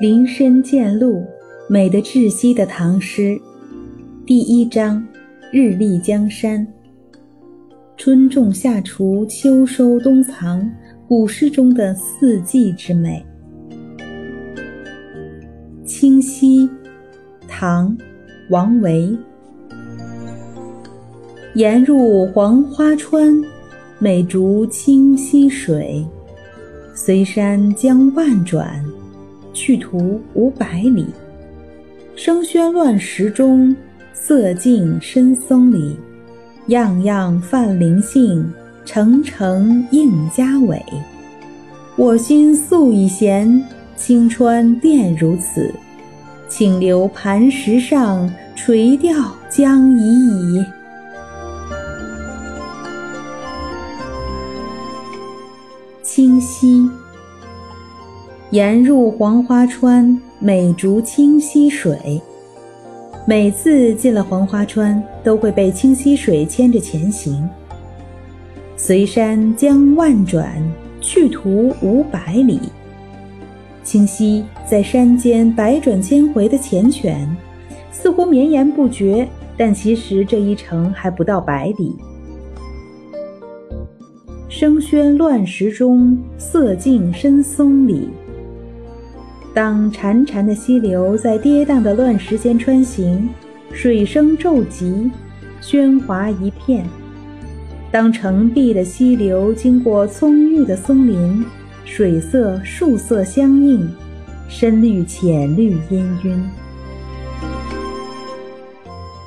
林深见鹿，美得窒息的唐诗。第一章：日丽江山。春种夏锄，秋收冬藏，古诗中的四季之美。清溪，唐，王维。沿入黄花川，美竹清溪水。随山将万转，去途五百里。声喧乱石中，色静深松里。样样泛灵性，澄澄映家伟。我心素已闲，清川殿如此。请留磐石上，垂钓将已矣。清溪，沿入黄花川，美竹清溪水。每次进了黄花川，都会被清溪水牵着前行。随山将万转，去途五百里。清溪在山间百转千回的缱绻，似乎绵延不绝，但其实这一程还不到百里。声喧乱石中，色静深松里。当潺潺的溪流在跌宕的乱石间穿行，水声骤急，喧哗一片；当澄碧的溪流经过葱郁的松林，水色树色相映，深绿浅绿氤氲，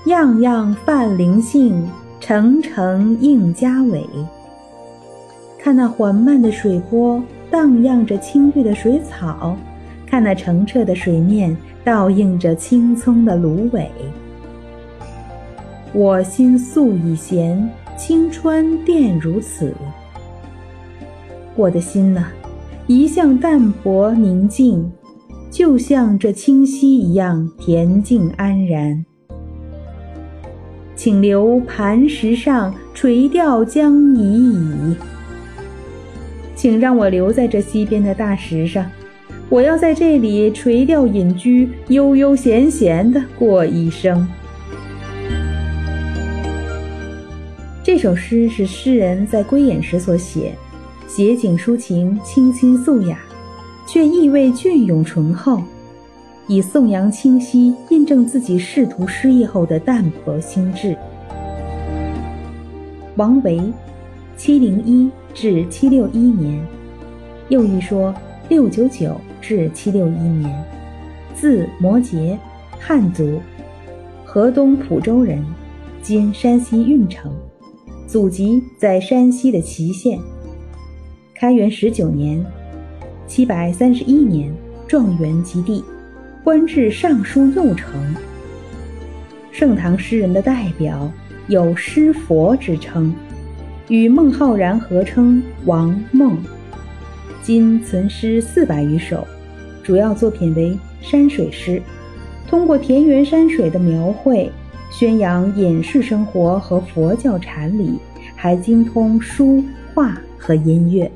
样样泛灵性，澄澄映家伟。看那缓慢的水波，荡漾着青绿的水草；看那澄澈的水面，倒映着青葱的芦苇。我心素已闲，清川殿如此。我的心呐，一向淡泊宁静，就像这清溪一样恬静安然。请留磐石上，垂钓将已矣。请让我留在这溪边的大石上，我要在这里垂钓隐居，悠悠闲闲的过一生。这首诗是诗人在归隐时所写，写景抒情，清新素雅，却意味隽永醇厚，以颂扬清溪，印证自己仕途失意后的淡泊心志。王维。七零一至七六一年，又一说六九九至七六一年，字摩诘，汉族，河东蒲州人，今山西运城，祖籍在山西的祁县。开元十九年，七百三十一年，状元及第，官至尚书右丞。盛唐诗人的代表，有诗佛之称。与孟浩然合称王孟，今存诗四百余首，主要作品为山水诗，通过田园山水的描绘，宣扬隐士生活和佛教禅理，还精通书画和音乐。